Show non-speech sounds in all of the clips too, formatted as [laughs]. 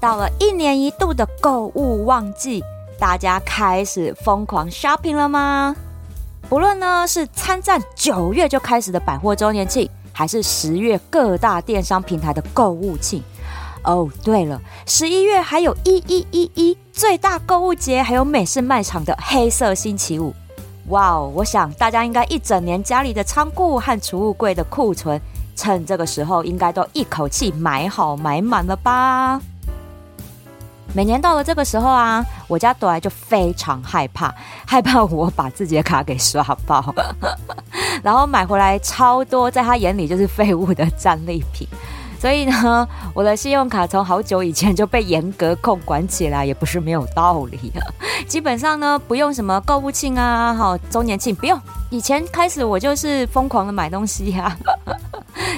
到了一年一度的购物旺季，大家开始疯狂 shopping 了吗？不论呢是参战九月就开始的百货周年庆，还是十月各大电商平台的购物庆。哦，对了，十一月还有一一一一最大购物节，还有美式卖场的黑色星期五。哇哦，我想大家应该一整年家里的仓库和储物柜的库存，趁这个时候应该都一口气买好买满了吧？每年到了这个时候啊，我家朵儿就非常害怕，[laughs] 害怕我把自己的卡给刷爆，[laughs] 然后买回来超多，在他眼里就是废物的战利品。所以呢，我的信用卡从好久以前就被严格控管起来，也不是没有道理啊。[laughs] 基本上呢，不用什么购物庆啊，哈，周年庆不用。以前开始我就是疯狂的买东西呀，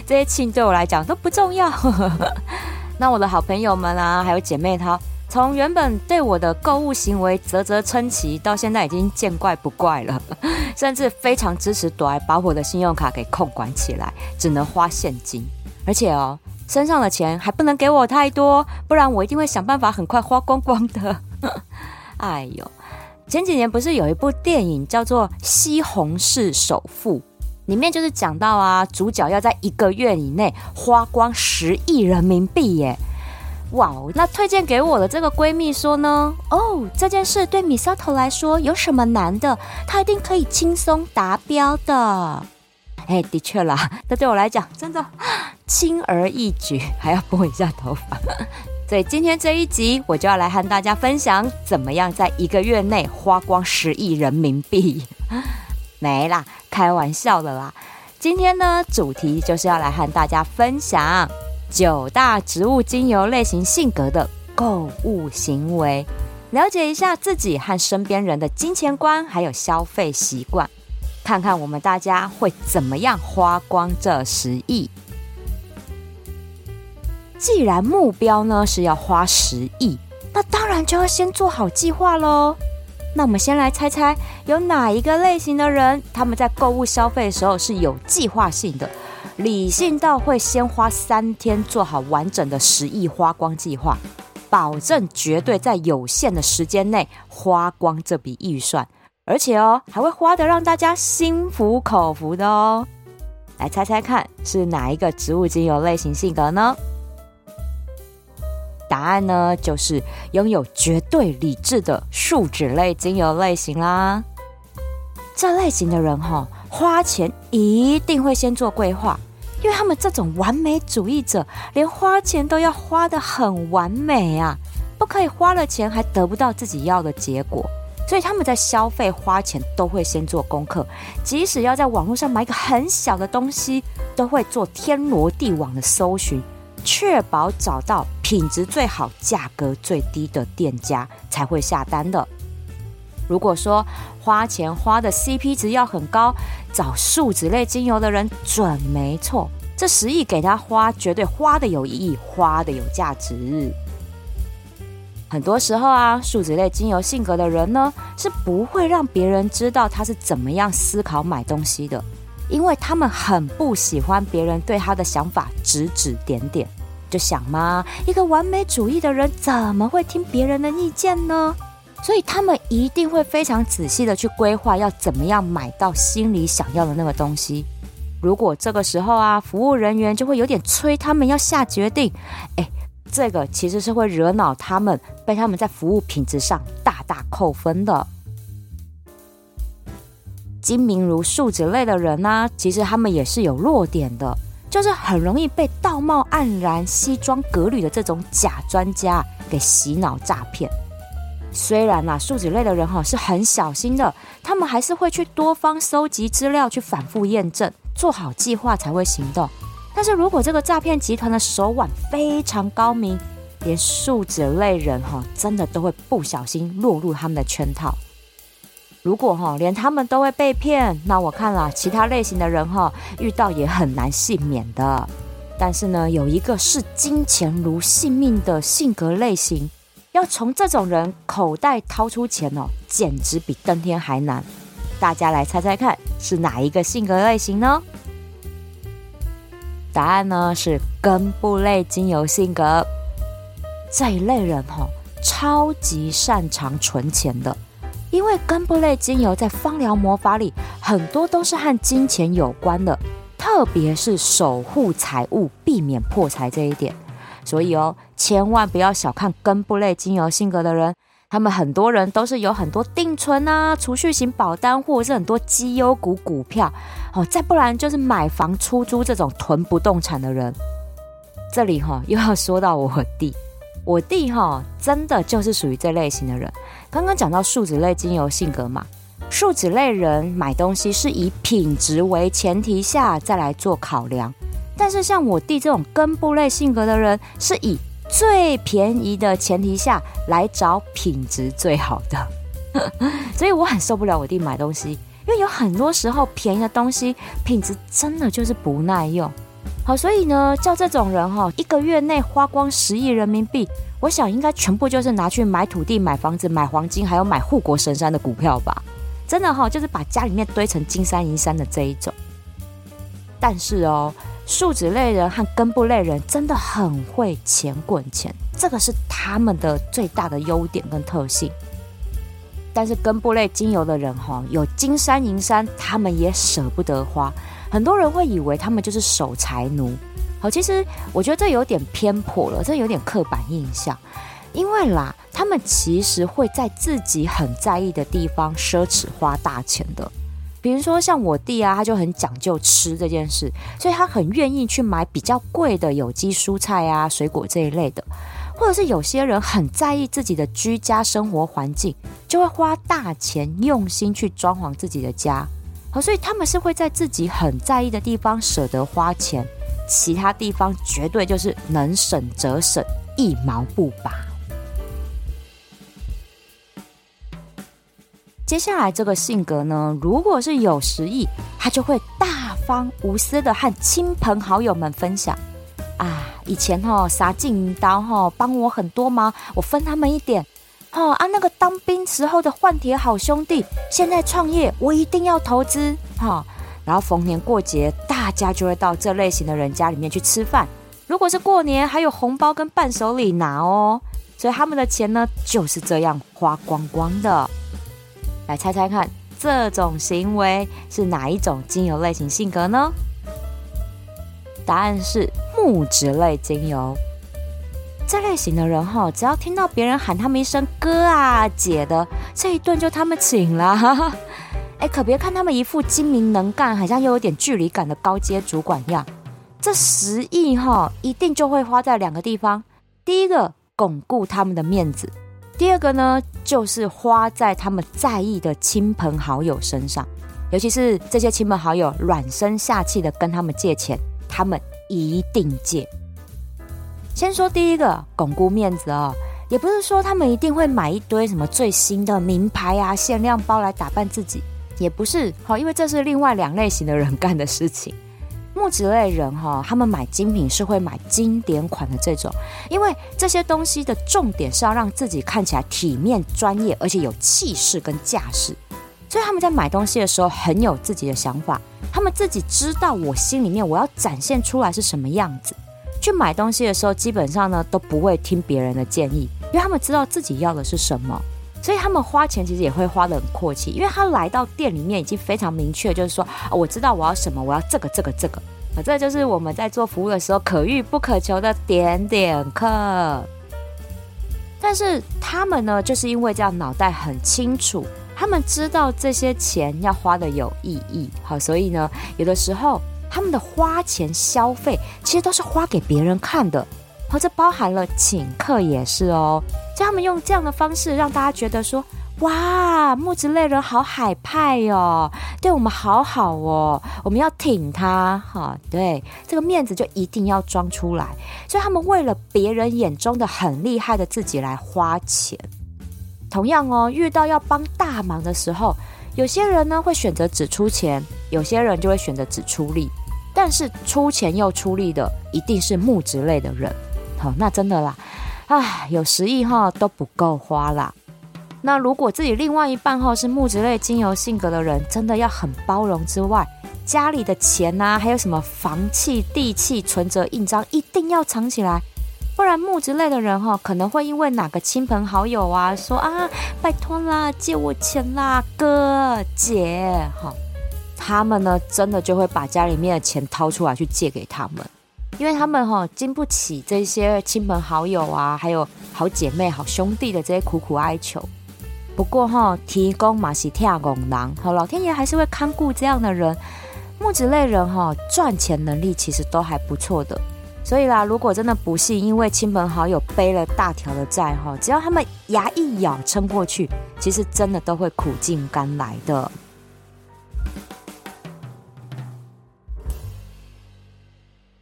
这些庆对我来讲都不重要。那我的好朋友们啊，还有姐妹她。从原本对我的购物行为啧啧称奇，到现在已经见怪不怪了，[laughs] 甚至非常支持朵儿把我的信用卡给控管起来，只能花现金，而且哦，身上的钱还不能给我太多，不然我一定会想办法很快花光光的。[laughs] 哎呦，前几年不是有一部电影叫做《西红柿首富》，里面就是讲到啊，主角要在一个月以内花光十亿人民币耶。哇哦！那推荐给我的这个闺蜜说呢，哦，这件事对米萨头来说有什么难的？她一定可以轻松达标的。哎，的确啦，[laughs] 这对我来讲真的轻而易举，还要拨一下头发。[laughs] 所以今天这一集，我就要来和大家分享，怎么样在一个月内花光十亿人民币？[laughs] 没啦，开玩笑的啦。今天呢，主题就是要来和大家分享。九大植物精油类型性格的购物行为，了解一下自己和身边人的金钱观，还有消费习惯，看看我们大家会怎么样花光这十亿。既然目标呢是要花十亿，那当然就要先做好计划喽。那我们先来猜猜，有哪一个类型的人，他们在购物消费的时候是有计划性的？理性到会先花三天做好完整的十亿花光计划，保证绝对在有限的时间内花光这笔预算，而且哦还会花的让大家心服口服的哦。来猜猜看是哪一个植物精油类型性格呢？答案呢就是拥有绝对理智的树脂类精油类型啦。这类型的人哈，花钱一定会先做规划。因为他们这种完美主义者，连花钱都要花的很完美啊，不可以花了钱还得不到自己要的结果，所以他们在消费花钱都会先做功课，即使要在网络上买一个很小的东西，都会做天罗地网的搜寻，确保找到品质最好、价格最低的店家才会下单的。如果说花钱花的 CP 值要很高，找树脂类精油的人准没错。这十亿给他花，绝对花的有意义，花的有价值。很多时候啊，树脂类精油性格的人呢，是不会让别人知道他是怎么样思考买东西的，因为他们很不喜欢别人对他的想法指指点点。就想嘛，一个完美主义的人怎么会听别人的意见呢？所以他们一定会非常仔细的去规划，要怎么样买到心里想要的那个东西。如果这个时候啊，服务人员就会有点催他们要下决定，哎，这个其实是会惹恼他们，被他们在服务品质上大大扣分的。精明如树脂类的人呢，其实他们也是有弱点的，就是很容易被道貌岸然、西装革履的这种假专家给洗脑诈骗。虽然呐，树脂类的人哈是很小心的，他们还是会去多方搜集资料，去反复验证，做好计划才会行动。但是如果这个诈骗集团的手腕非常高明，连数字类人哈，真的都会不小心落入他们的圈套。如果哈连他们都会被骗，那我看了其他类型的人哈，遇到也很难幸免的。但是呢，有一个视金钱如性命的性格类型，要从这种人口袋掏出钱哦，简直比登天还难。大家来猜猜看，是哪一个性格类型呢？答案呢是根部类精油性格。这一类人哈，超级擅长存钱的。因为根部类精油在芳疗魔法里很多都是和金钱有关的，特别是守护财物、避免破财这一点。所以哦，千万不要小看根部类精油性格的人，他们很多人都是有很多定存啊、储蓄型保单，或者是很多绩优股股票哦，再不然就是买房出租这种囤不动产的人。这里哈又要说到我弟。我弟哈，真的就是属于这类型的人。刚刚讲到树脂类精油性格嘛，树脂类人买东西是以品质为前提下再来做考量，但是像我弟这种根部类性格的人，是以最便宜的前提下来找品质最好的。[laughs] 所以我很受不了我弟买东西，因为有很多时候便宜的东西品质真的就是不耐用。好，所以呢，叫这种人哈，一个月内花光十亿人民币，我想应该全部就是拿去买土地、买房子、买黄金，还有买护国神山的股票吧。真的哈，就是把家里面堆成金山银山的这一种。但是哦，树脂类人和根部类人真的很会钱滚钱，这个是他们的最大的优点跟特性。但是根部类精油的人哈，有金山银山，他们也舍不得花。很多人会以为他们就是守财奴，好，其实我觉得这有点偏颇了，这有点刻板印象。因为啦，他们其实会在自己很在意的地方奢侈花大钱的。比如说像我弟啊，他就很讲究吃这件事，所以他很愿意去买比较贵的有机蔬菜啊、水果这一类的。或者是有些人很在意自己的居家生活环境，就会花大钱用心去装潢自己的家。好，所以他们是会在自己很在意的地方舍得花钱，其他地方绝对就是能省则省，一毛不拔。接下来这个性格呢，如果是有实意，他就会大方无私的和亲朋好友们分享。啊，以前哈杀进刀哈帮我很多忙，我分他们一点。哦啊，那个当兵时候的换铁好兄弟，现在创业，我一定要投资哈。然后逢年过节，大家就会到这类型的人家里面去吃饭。如果是过年，还有红包跟伴手礼拿哦。所以他们的钱呢，就是这样花光光的。来猜猜看，这种行为是哪一种精油类型性格呢？答案是木质类精油。这类型的人哈，只要听到别人喊他们一声哥啊姐的，这一顿就他们请了。[laughs] 哎，可别看他们一副精明能干，好像又有点距离感的高阶主管样。这十亿哈，一定就会花在两个地方。第一个，巩固他们的面子；第二个呢，就是花在他们在意的亲朋好友身上。尤其是这些亲朋好友软声下气的跟他们借钱，他们一定借。先说第一个，巩固面子哦，也不是说他们一定会买一堆什么最新的名牌啊、限量包来打扮自己，也不是哈，因为这是另外两类型的人干的事情。木质类人哈，他们买精品是会买经典款的这种，因为这些东西的重点是要让自己看起来体面、专业，而且有气势跟架势，所以他们在买东西的时候很有自己的想法，他们自己知道我心里面我要展现出来是什么样子。去买东西的时候，基本上呢都不会听别人的建议，因为他们知道自己要的是什么，所以他们花钱其实也会花的很阔气，因为他来到店里面已经非常明确，就是说我知道我要什么，我要这个这个这个，啊，这就是我们在做服务的时候可遇不可求的点点客。但是他们呢，就是因为这样脑袋很清楚，他们知道这些钱要花的有意义，好，所以呢，有的时候。他们的花钱消费其实都是花给别人看的，或者包含了请客也是哦。就他们用这样的方式让大家觉得说，哇，木质类人好海派哦，对我们好好哦，我们要挺他哈。对，这个面子就一定要装出来，所以他们为了别人眼中的很厉害的自己来花钱。同样哦，遇到要帮大忙的时候，有些人呢会选择只出钱，有些人就会选择只出力。但是出钱又出力的一定是木质类的人，好，那真的啦，唉，有十亿哈都不够花啦。那如果自己另外一半哈是木质类精油性格的人，真的要很包容之外，家里的钱呐，还有什么房契、地契、存折、印章，一定要藏起来。不然木质类的人哈，可能会因为哪个亲朋好友啊说啊，拜托啦，借我钱啦，哥姐哈，他们呢真的就会把家里面的钱掏出来去借给他们，因为他们哈经不起这些亲朋好友啊，还有好姐妹、好兄弟的这些苦苦哀求。不过哈，提供马西提亚拱囊，好老天爷还是会看顾这样的人。木子类人哈赚钱能力其实都还不错的。所以啦，如果真的不幸因为亲朋好友背了大条的债哈，只要他们牙一咬撑过去，其实真的都会苦尽甘来的。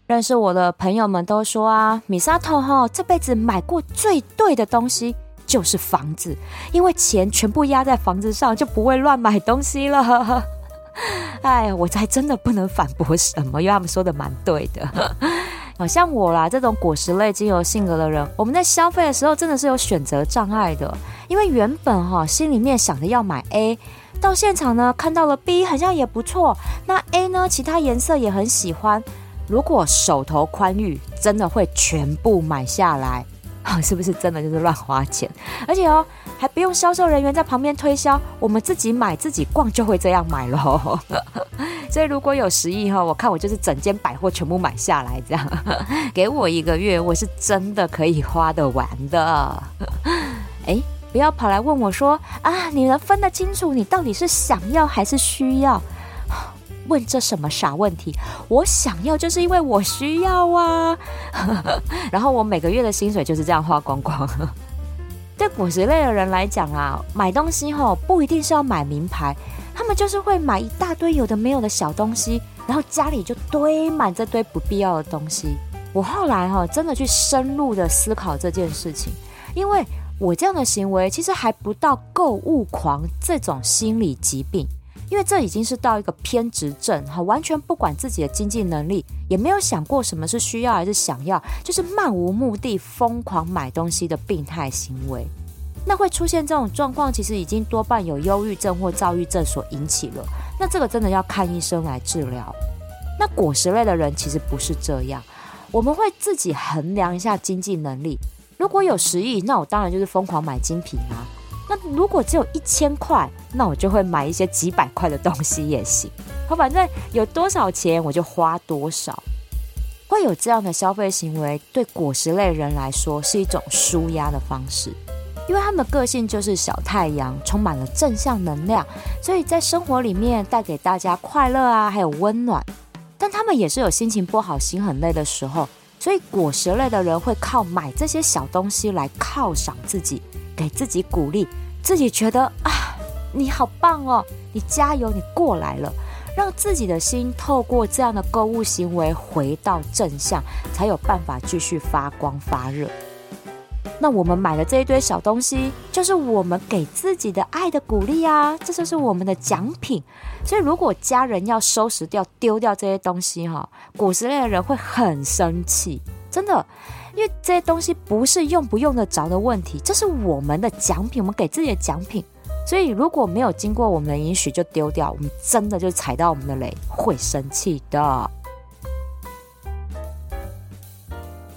认识我的朋友们都说啊，米沙头哈这辈子买过最对的东西就是房子，因为钱全部压在房子上，就不会乱买东西了。[laughs] 哎，我才真的不能反驳什么，因为他们说的蛮对的。[laughs] 好像我啦，这种果实类精油性格的人，我们在消费的时候真的是有选择障碍的。因为原本哈心里面想着要买 A，到现场呢看到了 B，好像也不错。那 A 呢，其他颜色也很喜欢。如果手头宽裕，真的会全部买下来。[laughs] 是不是真的就是乱花钱？而且哦，还不用销售人员在旁边推销，我们自己买自己逛就会这样买喽。[laughs] 所以如果有十亿哈，我看我就是整间百货全部买下来，这样 [laughs] 给我一个月，我是真的可以花得完的。哎，不要跑来问我说啊，你能分得清楚你到底是想要还是需要？问这什么傻问题？我想要就是因为我需要啊，[laughs] 然后我每个月的薪水就是这样花光光。对果实类的人来讲啊，买东西吼不一定是要买名牌，他们就是会买一大堆有的没有的小东西，然后家里就堆满这堆不必要的东西。我后来哈真的去深入的思考这件事情，因为我这样的行为其实还不到购物狂这种心理疾病。因为这已经是到一个偏执症，哈，完全不管自己的经济能力，也没有想过什么是需要还是想要，就是漫无目的疯狂买东西的病态行为。那会出现这种状况，其实已经多半有忧郁症或躁郁症所引起了。那这个真的要看医生来治疗。那果实类的人其实不是这样，我们会自己衡量一下经济能力。如果有十亿，那我当然就是疯狂买精品啊。那如果只有一千块，那我就会买一些几百块的东西也行。我反正有多少钱我就花多少。会有这样的消费行为，对果实类人来说是一种舒压的方式，因为他们的个性就是小太阳，充满了正向能量，所以在生活里面带给大家快乐啊，还有温暖。但他们也是有心情不好、心很累的时候，所以果实类的人会靠买这些小东西来犒赏自己。给自己鼓励，自己觉得啊，你好棒哦，你加油，你过来了，让自己的心透过这样的购物行为回到正向，才有办法继续发光发热。那我们买的这一堆小东西，就是我们给自己的爱的鼓励啊，这就是我们的奖品。所以，如果家人要收拾掉、丢掉这些东西，哈，果实类的人会很生气，真的。因为这些东西不是用不用得着的问题，这是我们的奖品，我们给自己的奖品。所以如果没有经过我们的允许就丢掉，我们真的就踩到我们的雷，会生气的。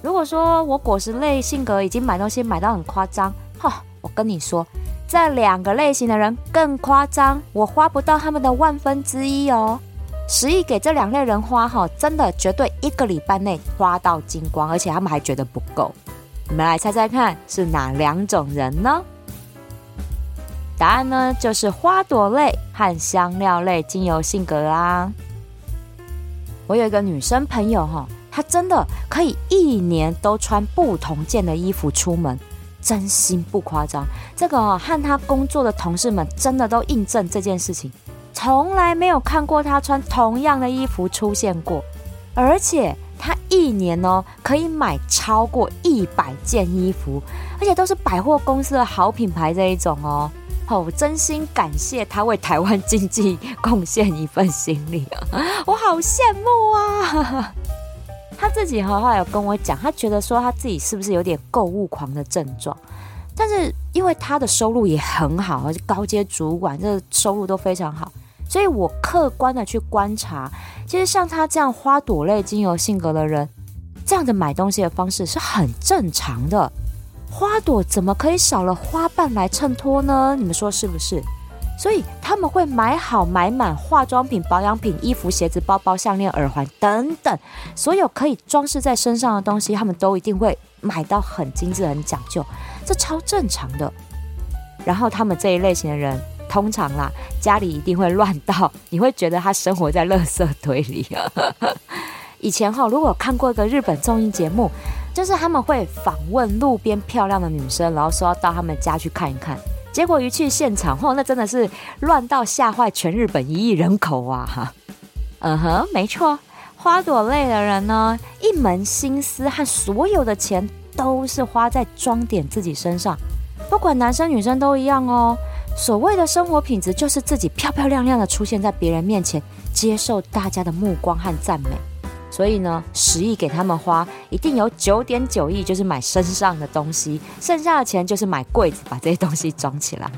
如果说我果实类性格已经买东西买到很夸张，哈，我跟你说，这两个类型的人更夸张，我花不到他们的万分之一哦。十亿给这两类人花哈，真的绝对一个礼拜内花到精光，而且他们还觉得不够。你们来猜猜看是哪两种人呢？答案呢就是花朵类和香料类精油性格啦。我有一个女生朋友哈，她真的可以一年都穿不同件的衣服出门，真心不夸张。这个和她工作的同事们真的都印证这件事情，从来没有看过他穿同样的衣服出现过，而且他一年哦可以买超过一百件衣服，而且都是百货公司的好品牌这一种哦。好，真心感谢他为台湾经济贡献一份心力啊！[laughs] 我好羡慕啊！[laughs] 他自己哈话有跟我讲，他觉得说他自己是不是有点购物狂的症状？但是因为他的收入也很好，而且高阶主管这收入都非常好，所以我客观的去观察，其实像他这样花朵类精油性格的人，这样的买东西的方式是很正常的。花朵怎么可以少了花瓣来衬托呢？你们说是不是？所以他们会买好买满化妆品、保养品、衣服、鞋子、包包、项链、耳环等等，所有可以装饰在身上的东西，他们都一定会买到很精致、很讲究，这超正常的。然后他们这一类型的人，通常啦，家里一定会乱到，你会觉得他生活在垃圾堆里。以前哈，如果看过一个日本综艺节目。就是他们会访问路边漂亮的女生，然后说要到他们家去看一看。结果一去现场，嚯，那真的是乱到吓坏全日本一亿人口啊！哈，嗯哼，没错，花朵类的人呢，一门心思和所有的钱都是花在装点自己身上，不管男生女生都一样哦。所谓的生活品质，就是自己漂漂亮亮的出现在别人面前，接受大家的目光和赞美。所以呢，十亿给他们花，一定有九点九亿就是买身上的东西，剩下的钱就是买柜子，把这些东西装起来。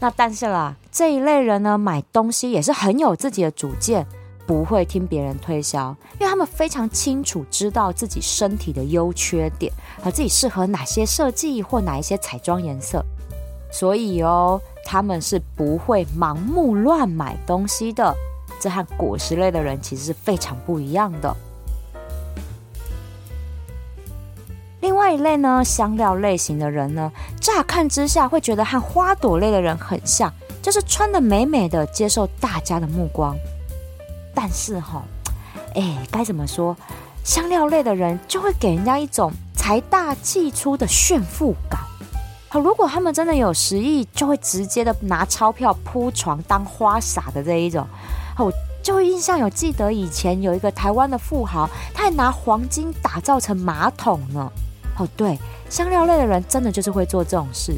那但是啦，这一类人呢，买东西也是很有自己的主见，不会听别人推销，因为他们非常清楚知道自己身体的优缺点和自己适合哪些设计或哪一些彩妆颜色，所以哦，他们是不会盲目乱买东西的。这和果实类的人其实是非常不一样的。另外一类呢，香料类型的人呢，乍看之下会觉得和花朵类的人很像，就是穿的美美的，接受大家的目光。但是哈，哎，该怎么说？香料类的人就会给人家一种财大气粗的炫富感。如果他们真的有十亿，就会直接的拿钞票铺床当花洒的这一种。我就会印象有记得以前有一个台湾的富豪，他还拿黄金打造成马桶呢。哦，对，香料类的人真的就是会做这种事。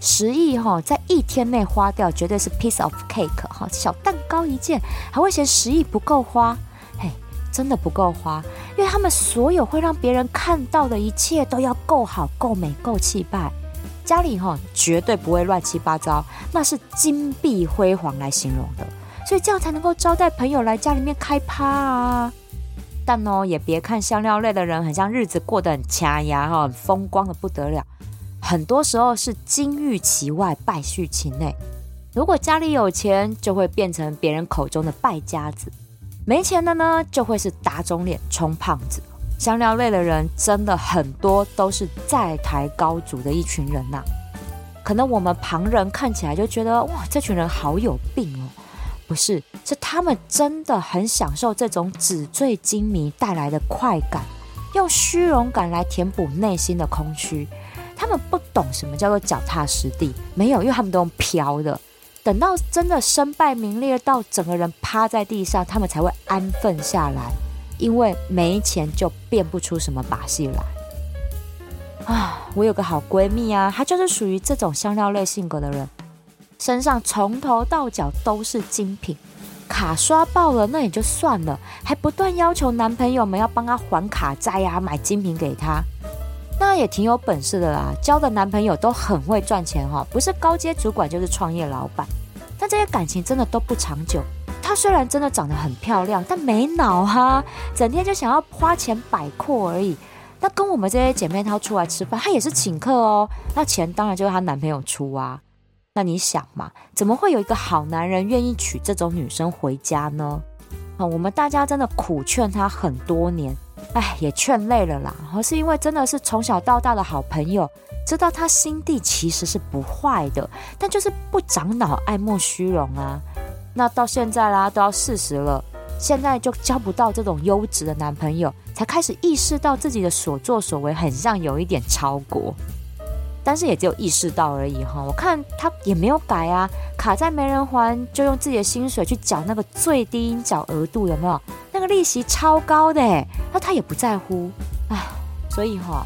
十亿哈，在一天内花掉，绝对是 piece of cake 哈，小蛋糕一件，还会嫌十亿不够花。嘿，真的不够花，因为他们所有会让别人看到的一切都要够好、够美、够气派。家里哈绝对不会乱七八糟，那是金碧辉煌来形容的。所以这样才能够招待朋友来家里面开趴啊！但哦，也别看香料类的人很像日子过得很掐牙哈，很风光的不得了。很多时候是金玉其外，败絮其内。如果家里有钱，就会变成别人口中的败家子；没钱的呢，就会是打肿脸充胖子。香料类的人真的很多都是在台高筑的一群人呐。可能我们旁人看起来就觉得哇，这群人好有病哦。不是，是他们真的很享受这种纸醉金迷带来的快感，用虚荣感来填补内心的空虚。他们不懂什么叫做脚踏实地，没有，因为他们都用飘的。等到真的身败名裂到整个人趴在地上，他们才会安分下来，因为没钱就变不出什么把戏来。啊，我有个好闺蜜啊，她就是属于这种香料类性格的人。身上从头到脚都是精品，卡刷爆了那也就算了，还不断要求男朋友们要帮她还卡债呀，买精品给她。那也挺有本事的啦，交的男朋友都很会赚钱哈，不是高阶主管就是创业老板。但这些感情真的都不长久。她虽然真的长得很漂亮，但没脑哈，整天就想要花钱摆阔而已。那跟我们这些姐妹淘出来吃饭，她也是请客哦，那钱当然就是她男朋友出啊。那你想嘛，怎么会有一个好男人愿意娶这种女生回家呢？啊，我们大家真的苦劝他很多年，哎，也劝累了啦。而是因为真的是从小到大的好朋友，知道他心地其实是不坏的，但就是不长脑，爱慕虚荣啊。那到现在啦，都要四十了，现在就交不到这种优质的男朋友，才开始意识到自己的所作所为很像有一点超过。但是也只有意识到而已哈。我看他也没有改啊，卡在没人还，就用自己的薪水去缴那个最低缴额度，有没有？那个利息超高的，那他也不在乎啊。所以哈，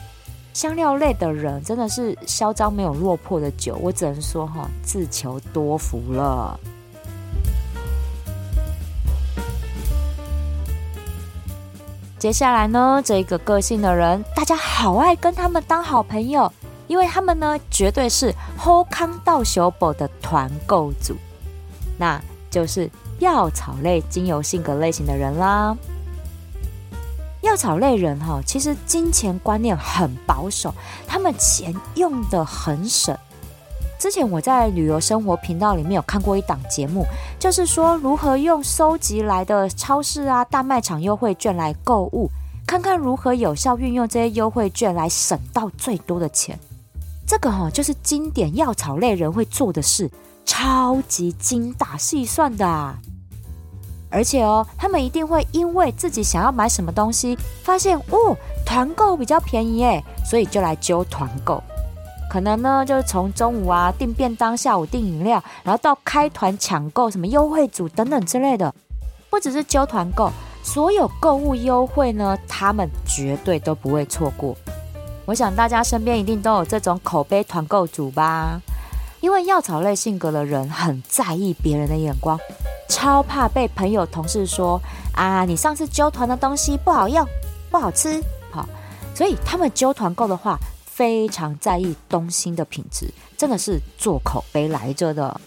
香料类的人真的是嚣张没有落魄的酒，我只能说哈，自求多福了。接下来呢，这一个个性的人，大家好爱跟他们当好朋友，因为他们呢，绝对是 Hold 康道修宝的团购组，那就是药草类精油性格类型的人啦。药草类人哈，其实金钱观念很保守，他们钱用的很省。之前我在旅游生活频道里面有看过一档节目，就是说如何用收集来的超市啊、大卖场优惠券来购物，看看如何有效运用这些优惠券来省到最多的钱。这个哈就是经典药草类人会做的事，超级精打细算的。啊而且哦，他们一定会因为自己想要买什么东西，发现哦团购比较便宜诶，所以就来揪团购。可能呢，就是从中午啊订便当，下午订饮料，然后到开团抢购什么优惠组等等之类的，不只是揪团购，所有购物优惠呢，他们绝对都不会错过。我想大家身边一定都有这种口碑团购组吧？因为药草类性格的人很在意别人的眼光，超怕被朋友同事说啊，你上次揪团的东西不好用，不好吃，好，所以他们揪团购的话。非常在意东西的品质，真的是做口碑来着的。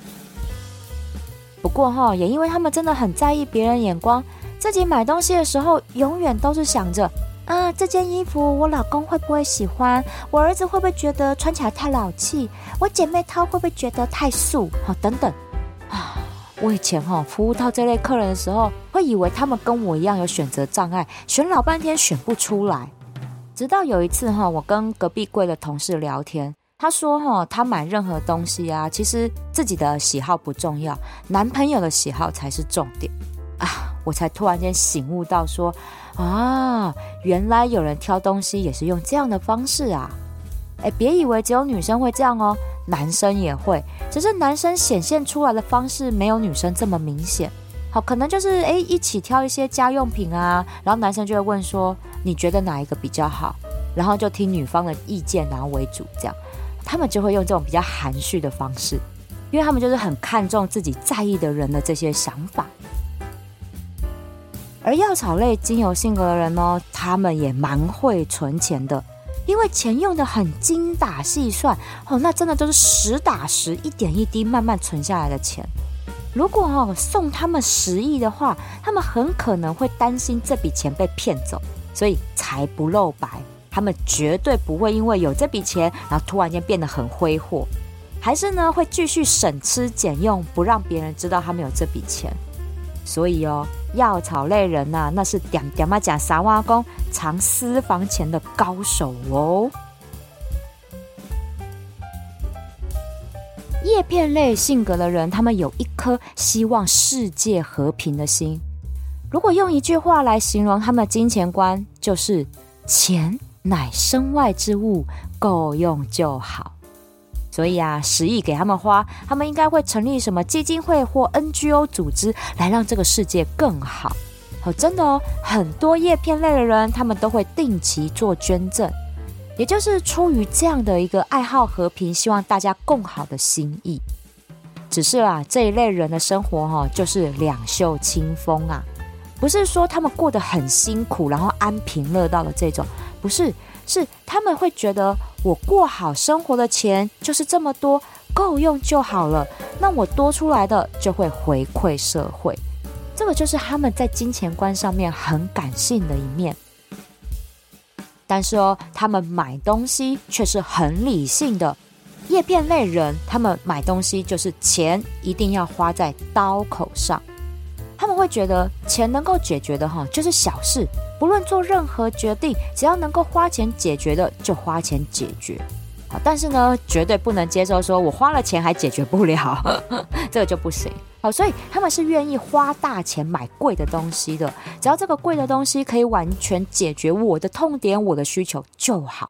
不过哈，也因为他们真的很在意别人眼光，自己买东西的时候，永远都是想着啊，这件衣服我老公会不会喜欢？我儿子会不会觉得穿起来太老气？我姐妹她会不会觉得太素？哈，等等啊，我以前哈服务到这类客人的时候，会以为他们跟我一样有选择障碍，选老半天选不出来。直到有一次哈，我跟隔壁柜的同事聊天，他说哈，他买任何东西啊，其实自己的喜好不重要，男朋友的喜好才是重点啊！我才突然间醒悟到说，啊，原来有人挑东西也是用这样的方式啊！哎，别以为只有女生会这样哦，男生也会，只是男生显现出来的方式没有女生这么明显。好，可能就是哎，一起挑一些家用品啊，然后男生就会问说，你觉得哪一个比较好？然后就听女方的意见，然后为主，这样，他们就会用这种比较含蓄的方式，因为他们就是很看重自己在意的人的这些想法。而药草类精油性格的人呢，他们也蛮会存钱的，因为钱用的很精打细算哦，那真的都是实打实，一点一滴慢慢存下来的钱。如果哦送他们十亿的话，他们很可能会担心这笔钱被骗走，所以才不露白。他们绝对不会因为有这笔钱，然后突然间变得很挥霍，还是呢会继续省吃俭用，不让别人知道他们有这笔钱。所以哦，药草类人呐，那是点点嘛讲三挖工藏私房钱的高手哦。叶片类性格的人，他们有一颗希望世界和平的心。如果用一句话来形容他们的金钱观，就是“钱乃身外之物，够用就好”。所以啊，十亿给他们花，他们应该会成立什么基金会或 NGO 组织，来让这个世界更好。哦，真的哦，很多叶片类的人，他们都会定期做捐赠。也就是出于这样的一个爱好和平、希望大家共好的心意，只是啊，这一类人的生活哈，就是两袖清风啊，不是说他们过得很辛苦，然后安贫乐道的这种，不是，是他们会觉得我过好生活的钱就是这么多，够用就好了，那我多出来的就会回馈社会，这个就是他们在金钱观上面很感性的一面。但是哦，他们买东西却是很理性的。叶片类人，他们买东西就是钱一定要花在刀口上。会觉得钱能够解决的哈，就是小事。不论做任何决定，只要能够花钱解决的，就花钱解决。好，但是呢，绝对不能接受说我花了钱还解决不了，[laughs] 这个就不行。好，所以他们是愿意花大钱买贵的东西的，只要这个贵的东西可以完全解决我的痛点、我的需求就好。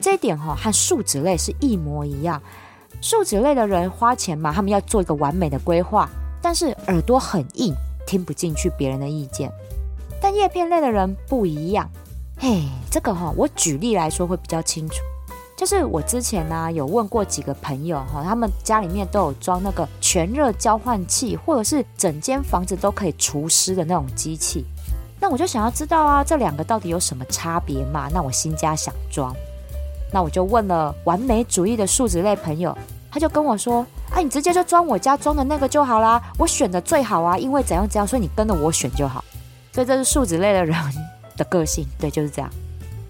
这一点哈和树脂类是一模一样。树脂类的人花钱嘛，他们要做一个完美的规划，但是耳朵很硬，听不进去别人的意见。但叶片类的人不一样，嘿，这个哈，我举例来说会比较清楚。就是我之前呢有问过几个朋友哈，他们家里面都有装那个全热交换器，或者是整间房子都可以除湿的那种机器。那我就想要知道啊，这两个到底有什么差别嘛？那我新家想装，那我就问了完美主义的数值类朋友。他就跟我说：“啊，你直接就装我家装的那个就好啦，我选的最好啊，因为怎样怎样，所以你跟着我选就好。”所以这是数值类的人的个性，对，就是这样。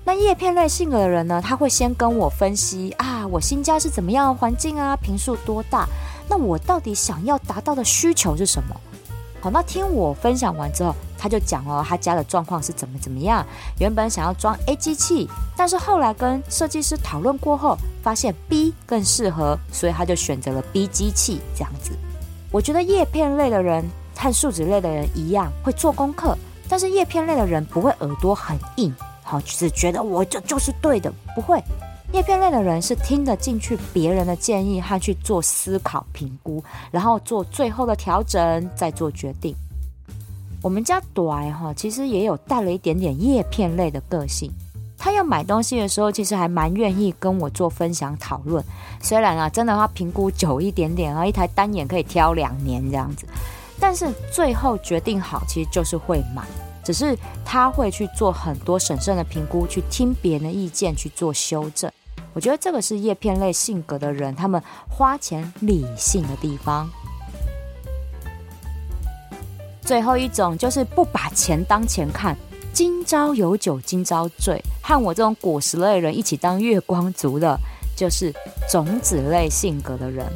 那叶片类性格的人呢，他会先跟我分析啊，我新家是怎么样环境啊，平数多大，那我到底想要达到的需求是什么？好，那听我分享完之后，他就讲哦他家的状况是怎么怎么样。原本想要装 A 机器，但是后来跟设计师讨论过后，发现 B 更适合，所以他就选择了 B 机器这样子。我觉得叶片类的人和树脂类的人一样会做功课，但是叶片类的人不会耳朵很硬，好，只觉得我这就是对的，不会。叶片类的人是听得进去别人的建议和去做思考评估，然后做最后的调整，再做决定。我们家短哈，其实也有带了一点点叶片类的个性。他要买东西的时候，其实还蛮愿意跟我做分享讨论。虽然啊，真的他评估久一点点啊，一台单眼可以挑两年这样子，但是最后决定好，其实就是会买。只是他会去做很多审慎的评估，去听别人的意见去做修正。我觉得这个是叶片类性格的人，他们花钱理性的地方。最后一种就是不把钱当钱看，今朝有酒今朝醉，和我这种果实类人一起当月光族的，就是种子类性格的人。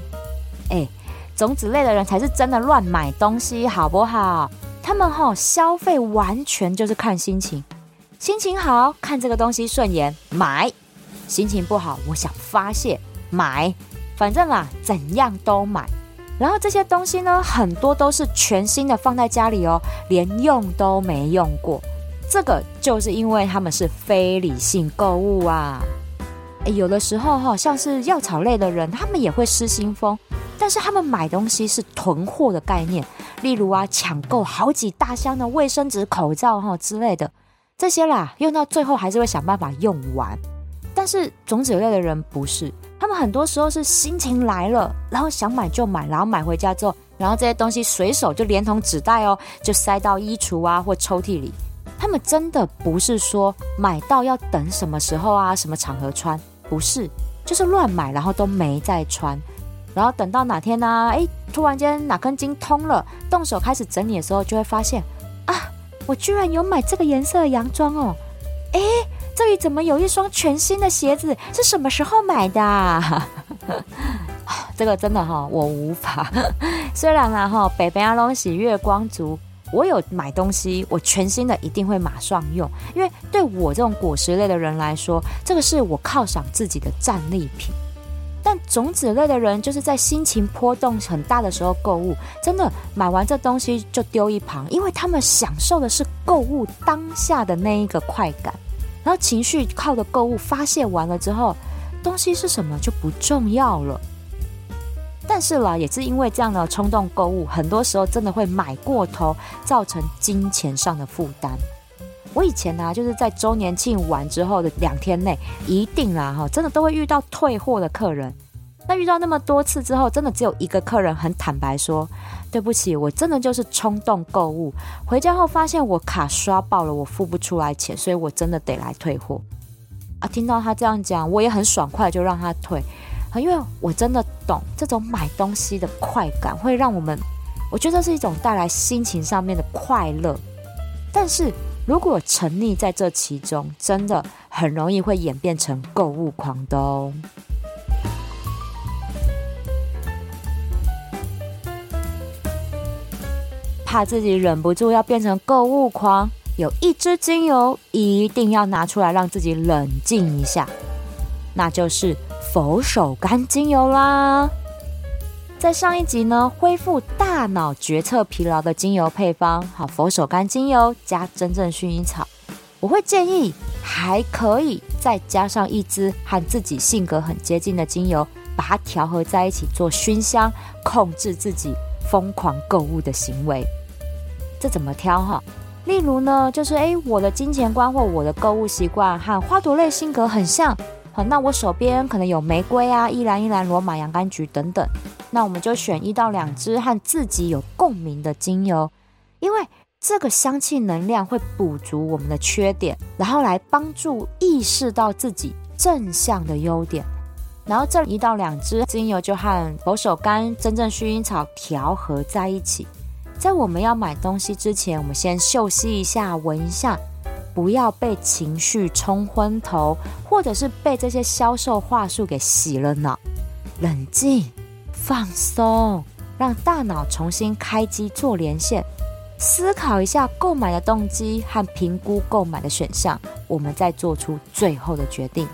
哎，种子类的人才是真的乱买东西，好不好？他们哈消费完全就是看心情，心情好看这个东西顺眼买。心情不好，我想发泄，买，反正啊，怎样都买。然后这些东西呢，很多都是全新的放在家里哦，连用都没用过。这个就是因为他们是非理性购物啊。有的时候哈，像是药草类的人，他们也会失心疯，但是他们买东西是囤货的概念，例如啊，抢购好几大箱的卫生纸、口罩哈之类的，这些啦，用到最后还是会想办法用完。但是种子类的人不是，他们很多时候是心情来了，然后想买就买，然后买回家之后，然后这些东西随手就连同纸袋哦，就塞到衣橱啊或抽屉里。他们真的不是说买到要等什么时候啊，什么场合穿，不是，就是乱买，然后都没再穿，然后等到哪天呢？哎，突然间哪根筋通了，动手开始整理的时候，就会发现啊，我居然有买这个颜色的洋装哦，哎。这里怎么有一双全新的鞋子？是什么时候买的？[laughs] 这个真的哈，我无法。[laughs] 虽然啊哈，北北阿龙喜月光族，我有买东西，我全新的一定会马上用，因为对我这种果实类的人来说，这个是我犒赏自己的战利品。但种子类的人，就是在心情波动很大的时候购物，真的买完这东西就丢一旁，因为他们享受的是购物当下的那一个快感。然后情绪靠的购物发泄完了之后，东西是什么就不重要了。但是啦，也是因为这样的冲动购物，很多时候真的会买过头，造成金钱上的负担。我以前呢，就是在周年庆完之后的两天内，一定啦哈，真的都会遇到退货的客人。那遇到那么多次之后，真的只有一个客人很坦白说：“对不起，我真的就是冲动购物，回家后发现我卡刷爆了，我付不出来钱，所以我真的得来退货。”啊，听到他这样讲，我也很爽快就让他退，因为我真的懂这种买东西的快感会让我们，我觉得是一种带来心情上面的快乐。但是如果沉溺在这其中，真的很容易会演变成购物狂的哦。怕自己忍不住要变成购物狂，有一支精油一定要拿出来让自己冷静一下，那就是佛手柑精油啦。在上一集呢，恢复大脑决策疲劳的精油配方，好，佛手柑精油加真正薰衣草，我会建议还可以再加上一支和自己性格很接近的精油，把它调和在一起做熏香，控制自己疯狂购物的行为。这怎么挑哈？例如呢，就是诶，我的金钱观或我的购物习惯和花朵类性格很像，好，那我手边可能有玫瑰啊、依兰依兰、罗马洋甘菊等等，那我们就选一到两支和自己有共鸣的精油，因为这个香气能量会补足我们的缺点，然后来帮助意识到自己正向的优点，然后这一到两支精油就和佛手柑、真正薰衣草调和在一起。在我们要买东西之前，我们先嗅吸一下，闻一下，不要被情绪冲昏头，或者是被这些销售话术给洗了脑。冷静，放松，让大脑重新开机做连线，思考一下购买的动机和评估购买的选项，我们再做出最后的决定。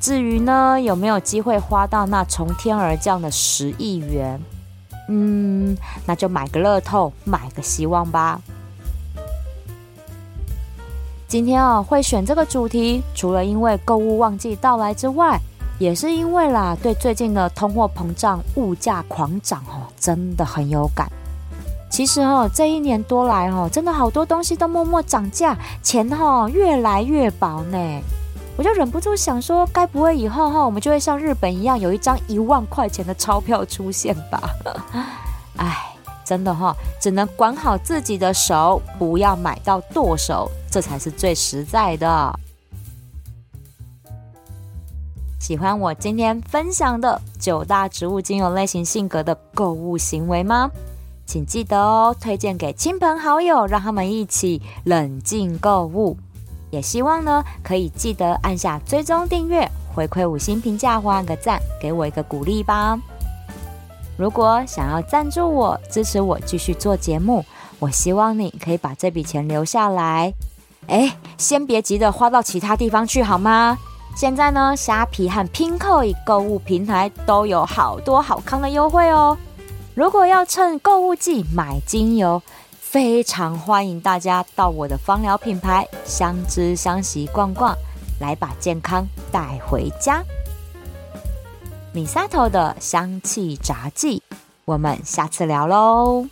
至于呢，有没有机会花到那从天而降的十亿元？嗯，那就买个乐透，买个希望吧。今天啊，会选这个主题，除了因为购物旺季到来之外，也是因为啦，对最近的通货膨胀、物价狂涨哦，真的很有感。其实哦，这一年多来哦，真的好多东西都默默涨价，钱哈越来越薄呢。我就忍不住想说，该不会以后哈，我们就会像日本一样，有一张一万块钱的钞票出现吧？[laughs] 哎，真的哈，只能管好自己的手，不要买到剁手，这才是最实在的。喜欢我今天分享的九大植物精油类型性格的购物行为吗？请记得哦，推荐给亲朋好友，让他们一起冷静购物。也希望呢，可以记得按下追踪订阅，回馈五星评价或按个赞，给我一个鼓励吧。如果想要赞助我，支持我继续做节目，我希望你可以把这笔钱留下来。哎，先别急着花到其他地方去好吗？现在呢，虾皮和 Pinkoi 购物平台都有好多好康的优惠哦。如果要趁购物季买精油。非常欢迎大家到我的芳疗品牌相知相惜逛逛，来把健康带回家。米萨头的香气杂技，我们下次聊喽。